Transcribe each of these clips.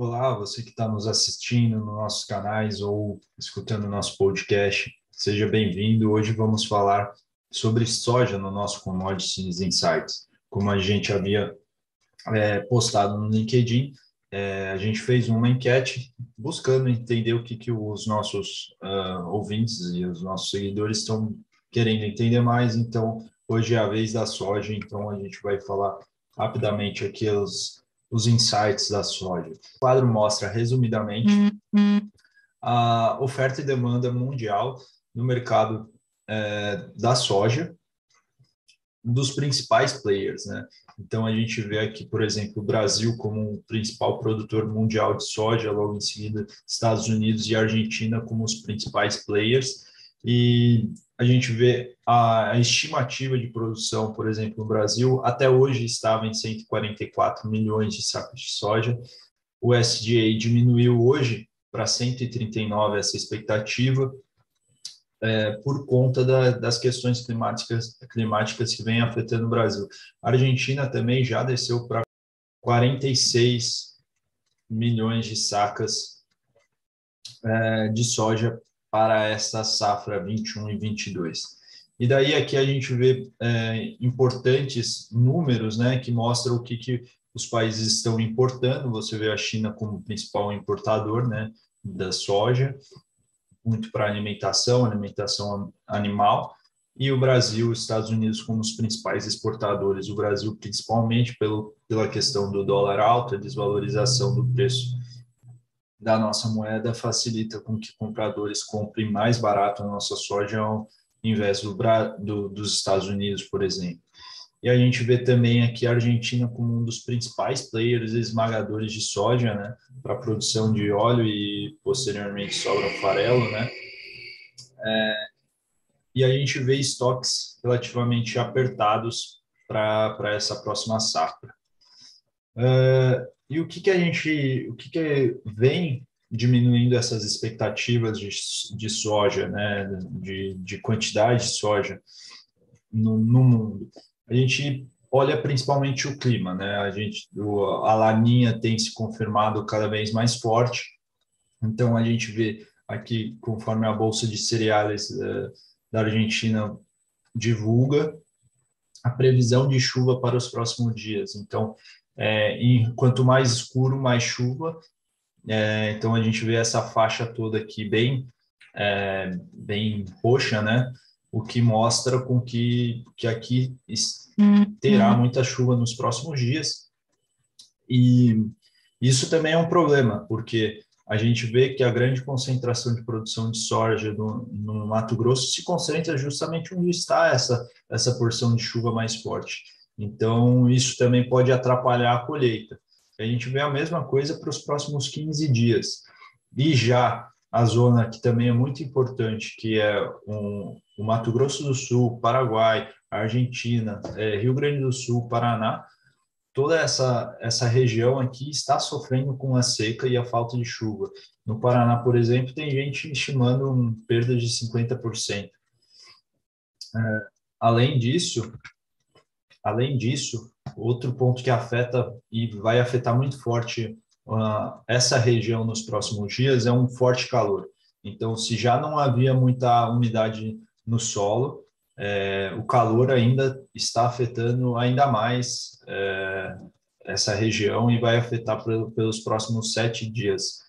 Olá, você que está nos assistindo nos nossos canais ou escutando nosso podcast, seja bem-vindo. Hoje vamos falar sobre soja no nosso Commodities Insights. Como a gente havia é, postado no LinkedIn, é, a gente fez uma enquete buscando entender o que, que os nossos uh, ouvintes e os nossos seguidores estão querendo entender mais. Então, hoje é a vez da soja, então a gente vai falar rapidamente aqui os os insights da soja. O quadro mostra, resumidamente, uhum. a oferta e demanda mundial no mercado é, da soja dos principais players, né? Então a gente vê aqui, por exemplo, o Brasil como o principal produtor mundial de soja, logo em seguida Estados Unidos e Argentina como os principais players. E a gente vê a, a, estimativa de produção, por exemplo, no Brasil, até hoje estava em 144 milhões de sacos de soja. O SDA diminuiu hoje para 139 essa expectativa, é, por conta da, das questões climáticas, climáticas que vêm afetando o Brasil. A Argentina também já desceu para 46 milhões de sacas é, de soja para essa safra 21 e 22. E daí aqui a gente vê é, importantes números, né, que mostram o que, que os países estão importando. Você vê a China como principal importador, né, da soja, muito para alimentação, alimentação animal, e o Brasil, os Estados Unidos como os principais exportadores. O Brasil principalmente pelo, pela questão do dólar alto, a desvalorização do preço da nossa moeda facilita com que compradores comprem mais barato a nossa soja ao invés do, do, dos Estados Unidos, por exemplo. E a gente vê também aqui a Argentina como um dos principais players esmagadores de soja, né, para produção de óleo e posteriormente sobra farelo, né. É, e a gente vê estoques relativamente apertados para essa próxima safra. Uh, e o que, que a gente, o que, que vem diminuindo essas expectativas de, de soja, né, de, de quantidade de soja no, no mundo? A gente olha principalmente o clima, né? A gente, a laninha tem se confirmado cada vez mais forte. Então a gente vê aqui, conforme a bolsa de cereais uh, da Argentina divulga, a previsão de chuva para os próximos dias. Então é, e quanto mais escuro, mais chuva. É, então a gente vê essa faixa toda aqui bem, é, bem roxa, né? O que mostra com que, que aqui terá uhum. muita chuva nos próximos dias. E isso também é um problema, porque a gente vê que a grande concentração de produção de soja no, no Mato Grosso se concentra justamente onde está essa, essa porção de chuva mais forte. Então, isso também pode atrapalhar a colheita. A gente vê a mesma coisa para os próximos 15 dias. E já a zona que também é muito importante, que é um, o Mato Grosso do Sul, Paraguai, Argentina, é, Rio Grande do Sul, Paraná, toda essa, essa região aqui está sofrendo com a seca e a falta de chuva. No Paraná, por exemplo, tem gente estimando um perda de 50%. É, além disso, Além disso, outro ponto que afeta e vai afetar muito forte uh, essa região nos próximos dias é um forte calor. Então, se já não havia muita umidade no solo, é, o calor ainda está afetando ainda mais é, essa região e vai afetar pelos próximos sete dias.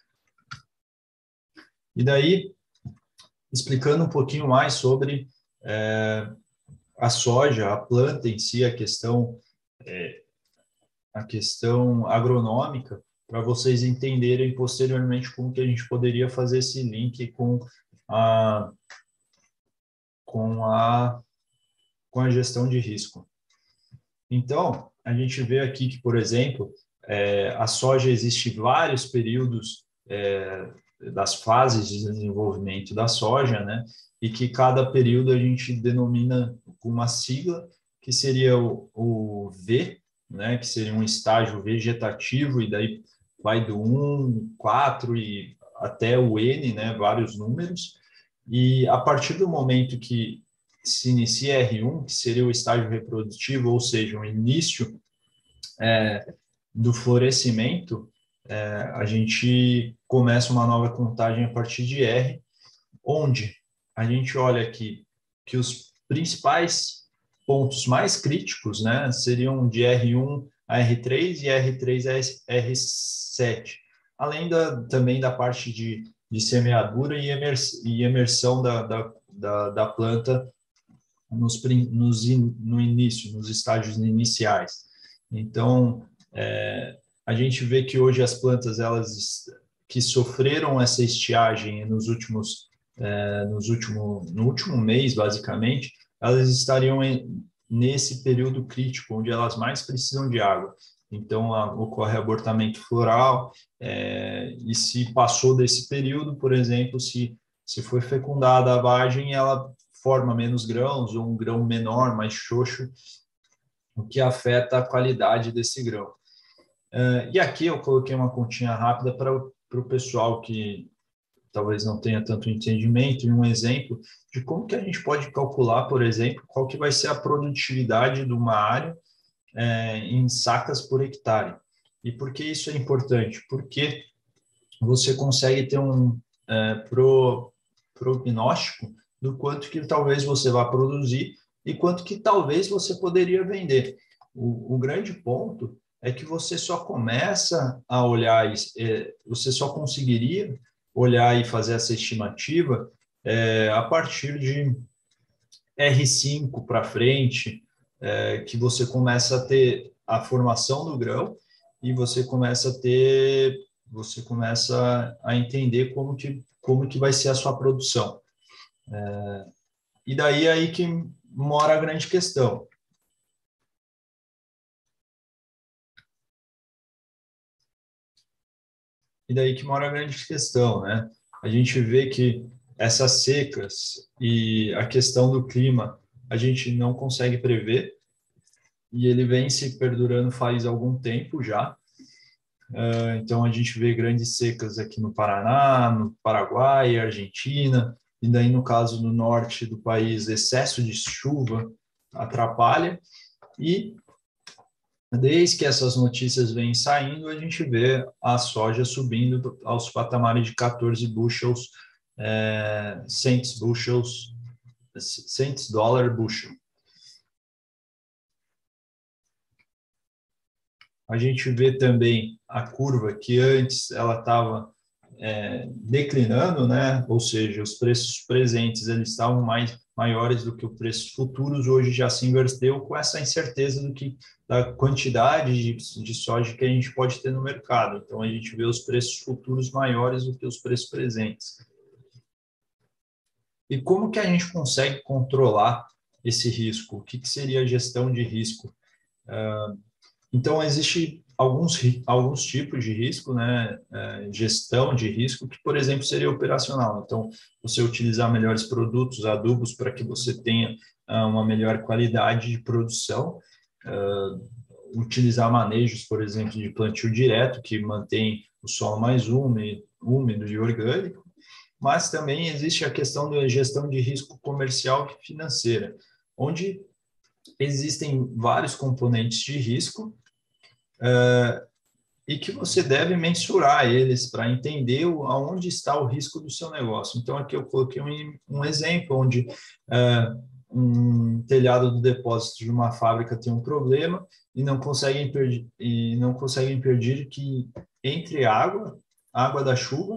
E daí, explicando um pouquinho mais sobre é, a soja, a planta em si, a questão é, a questão agronômica, para vocês entenderem posteriormente como que a gente poderia fazer esse link com a com a com a gestão de risco. Então, a gente vê aqui que, por exemplo, é, a soja existe vários períodos é, das fases de desenvolvimento da soja, né? E que cada período a gente denomina com uma sigla, que seria o, o V, né? Que seria um estágio vegetativo, e daí vai do 1, 4 e até o N, né? Vários números. E a partir do momento que se inicia R1, que seria o estágio reprodutivo, ou seja, o início é, do florescimento, é, a gente começa uma nova contagem a partir de R, onde a gente olha aqui que os principais pontos mais críticos né, seriam de R1 a R3 e R3 a R7, além da, também da parte de, de semeadura e, e imersão da, da, da, da planta nos, nos, no início, nos estágios iniciais. Então, é, a gente vê que hoje as plantas elas que sofreram essa estiagem nos últimos é, nos último no último mês basicamente elas estariam em, nesse período crítico onde elas mais precisam de água. Então a, ocorre abortamento floral é, e se passou desse período por exemplo se se foi fecundada a vagem ela forma menos grãos ou um grão menor mais xoxo o que afeta a qualidade desse grão Uh, e aqui eu coloquei uma continha rápida para o pessoal que talvez não tenha tanto entendimento e um exemplo de como que a gente pode calcular, por exemplo, qual que vai ser a produtividade de uma área é, em sacas por hectare. E por que isso é importante? Porque você consegue ter um é, pro, prognóstico do quanto que talvez você vá produzir e quanto que talvez você poderia vender. O, o grande ponto é que você só começa a olhar, é, você só conseguiria olhar e fazer essa estimativa é, a partir de R5 para frente, é, que você começa a ter a formação do grão e você começa a ter, você começa a entender como que, como que vai ser a sua produção. É, e daí é aí que mora a grande questão. E daí que mora a grande questão, né? A gente vê que essas secas e a questão do clima a gente não consegue prever e ele vem se perdurando faz algum tempo já. Uh, então a gente vê grandes secas aqui no Paraná, no Paraguai, Argentina, e daí no caso do norte do país, excesso de chuva atrapalha e Desde que essas notícias vêm saindo, a gente vê a soja subindo aos patamares de 14 bushels, é, cents bushels, cents dólar bushel. A gente vê também a curva que antes ela estava é, declinando, né? Ou seja, os preços presentes eles estavam mais maiores do que os preços futuros, hoje já se inverteu com essa incerteza do que da quantidade de, de soja que a gente pode ter no mercado. Então a gente vê os preços futuros maiores do que os preços presentes. E como que a gente consegue controlar esse risco? O que, que seria a gestão de risco? Uh, então existe alguns, alguns tipos de risco, né, é, gestão de risco, que, por exemplo, seria operacional. Então, você utilizar melhores produtos, adubos, para que você tenha uh, uma melhor qualidade de produção, uh, utilizar manejos, por exemplo, de plantio direto, que mantém o solo mais úmido, úmido e orgânico, mas também existe a questão da gestão de risco comercial e financeira, onde existem vários componentes de risco uh, e que você deve mensurar eles para entender o, aonde está o risco do seu negócio. Então, aqui eu coloquei um, um exemplo onde uh, um telhado do depósito de uma fábrica tem um problema e não conseguem e não conseguem impedir que entre água, água da chuva,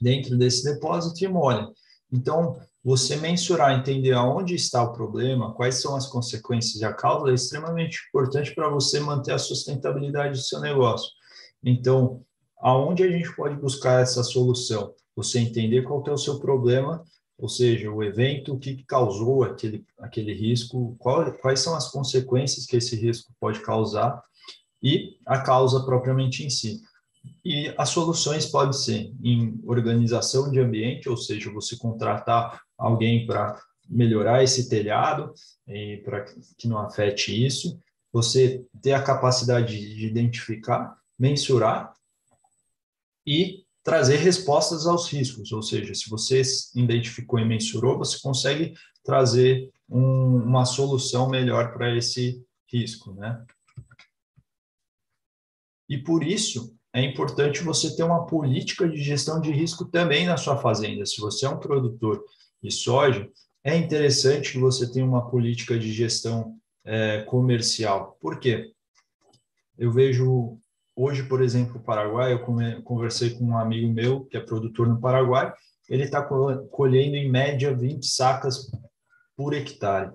dentro desse depósito e molhe. Então, você mensurar, entender aonde está o problema, quais são as consequências e a causa é extremamente importante para você manter a sustentabilidade do seu negócio. Então, aonde a gente pode buscar essa solução? Você entender qual é o seu problema, ou seja, o evento, o que causou aquele, aquele risco, qual, quais são as consequências que esse risco pode causar e a causa propriamente em si. E as soluções podem ser em organização de ambiente, ou seja, você contratar alguém para melhorar esse telhado e para que não afete isso. Você ter a capacidade de identificar, mensurar e trazer respostas aos riscos. Ou seja, se você identificou e mensurou, você consegue trazer um, uma solução melhor para esse risco, né? E por isso é importante você ter uma política de gestão de risco também na sua fazenda. Se você é um produtor de soja, é interessante que você tenha uma política de gestão é, comercial. Por quê? Eu vejo hoje, por exemplo, o Paraguai, eu conversei com um amigo meu que é produtor no Paraguai, ele está colhendo em média 20 sacas por hectare,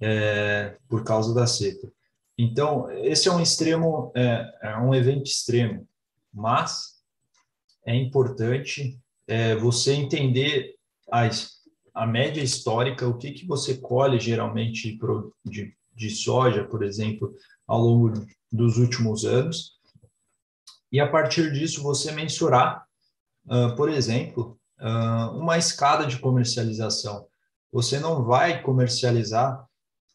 é, por causa da seca. Então, esse é um extremo, é, é um evento extremo, mas é importante é, você entender as, a média histórica, o que, que você colhe geralmente de, de soja, por exemplo, ao longo dos últimos anos, e a partir disso você mensurar, uh, por exemplo, uh, uma escada de comercialização. Você não vai comercializar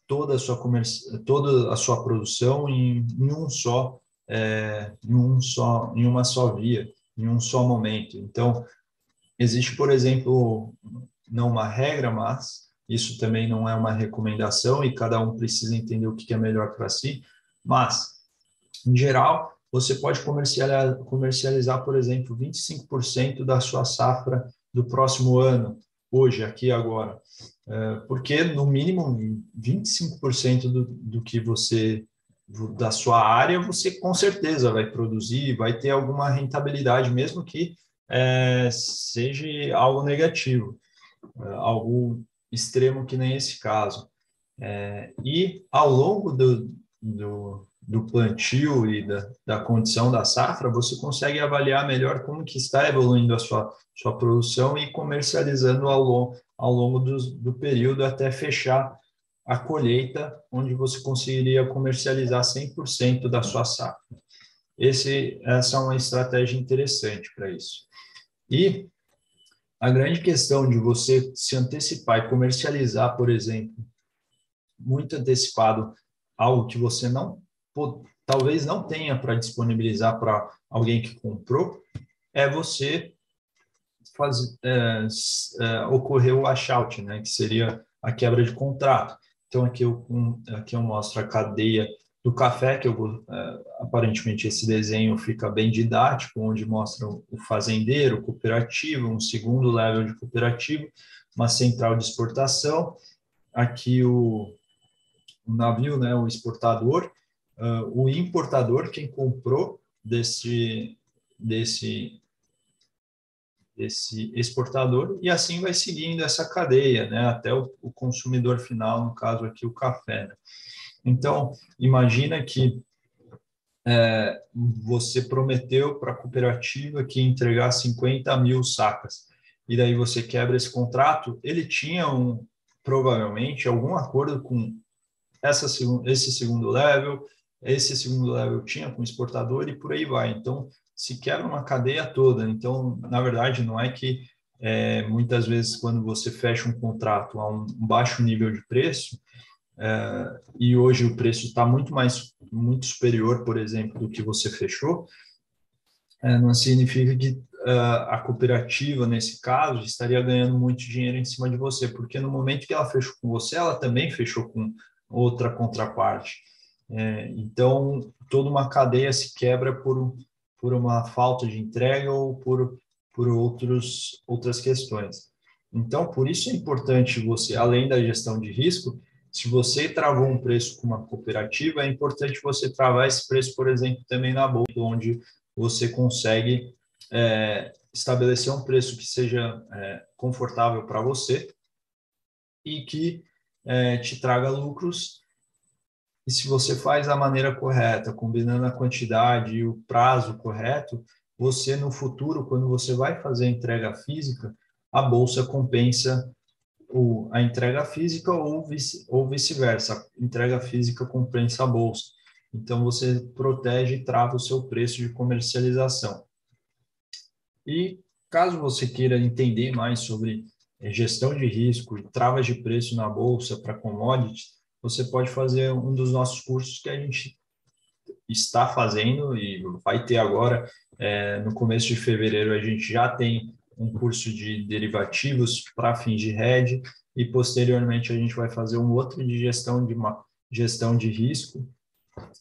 toda a sua, comerci toda a sua produção em, em um só, é, em um só, em uma só via, em um só momento. Então, existe, por exemplo, não uma regra, mas isso também não é uma recomendação e cada um precisa entender o que é melhor para si. Mas, em geral, você pode comercializar, comercializar, por exemplo, 25% da sua safra do próximo ano, hoje, aqui agora. É, porque, no mínimo, 25% do, do que você, da sua área, você com certeza vai produzir, vai ter alguma rentabilidade, mesmo que é, seja algo negativo, é, algo extremo que nem esse caso. É, e ao longo do, do, do plantio e da, da condição da safra, você consegue avaliar melhor como que está evoluindo a sua, sua produção e comercializando ao longo, ao longo do, do período até fechar a colheita, onde você conseguiria comercializar 100% da sua safra. Esse, essa é uma estratégia interessante para isso. E a grande questão de você se antecipar e comercializar, por exemplo, muito antecipado, algo que você não talvez não tenha para disponibilizar para alguém que comprou, é você fazer é, é, ocorrer o washout, né, que seria a quebra de contrato. Então aqui eu, aqui eu mostro a cadeia do café, que eu, é, aparentemente esse desenho fica bem didático, onde mostra o fazendeiro, cooperativo, um segundo level de cooperativo, uma central de exportação, aqui o, o navio, né, o exportador, uh, o importador, quem comprou desse, desse, desse exportador, e assim vai seguindo essa cadeia, né, até o, o consumidor final, no caso aqui o café. Né? Então, imagina que é, você prometeu para a cooperativa que ia entregar 50 mil sacas, e daí você quebra esse contrato, ele tinha um, provavelmente algum acordo com essa, esse segundo level, esse segundo level tinha com o exportador e por aí vai. Então, se quebra uma cadeia toda. Então, na verdade, não é que é, muitas vezes quando você fecha um contrato a um baixo nível de preço, é, e hoje o preço está muito mais, muito superior, por exemplo, do que você fechou, é, não significa que uh, a cooperativa, nesse caso, estaria ganhando muito dinheiro em cima de você, porque no momento que ela fechou com você, ela também fechou com outra contraparte. É, então, toda uma cadeia se quebra por, por uma falta de entrega ou por, por outros, outras questões. Então, por isso é importante você, além da gestão de risco, se você travou um preço com uma cooperativa, é importante você travar esse preço, por exemplo, também na bolsa, onde você consegue é, estabelecer um preço que seja é, confortável para você e que é, te traga lucros e se você faz da maneira correta, combinando a quantidade e o prazo correto, você no futuro, quando você vai fazer a entrega física, a bolsa compensa o, a entrega física ou, vice, ou vice-versa. A entrega física compensa a bolsa. Então, você protege e trava o seu preço de comercialização. E caso você queira entender mais sobre gestão de risco e travas de preço na bolsa para commodities, você pode fazer um dos nossos cursos que a gente está fazendo e vai ter agora, é, no começo de fevereiro, a gente já tem um curso de derivativos para fins de hedge e posteriormente a gente vai fazer um outro de gestão de uma gestão de risco,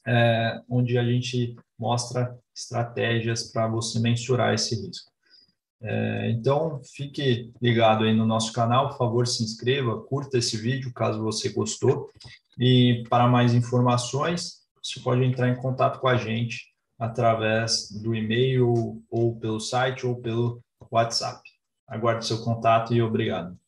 é, onde a gente mostra estratégias para você mensurar esse risco. É, então, fique ligado aí no nosso canal, por favor, se inscreva, curta esse vídeo caso você gostou. E para mais informações, você pode entrar em contato com a gente através do e-mail ou pelo site ou pelo WhatsApp. Aguarde seu contato e obrigado.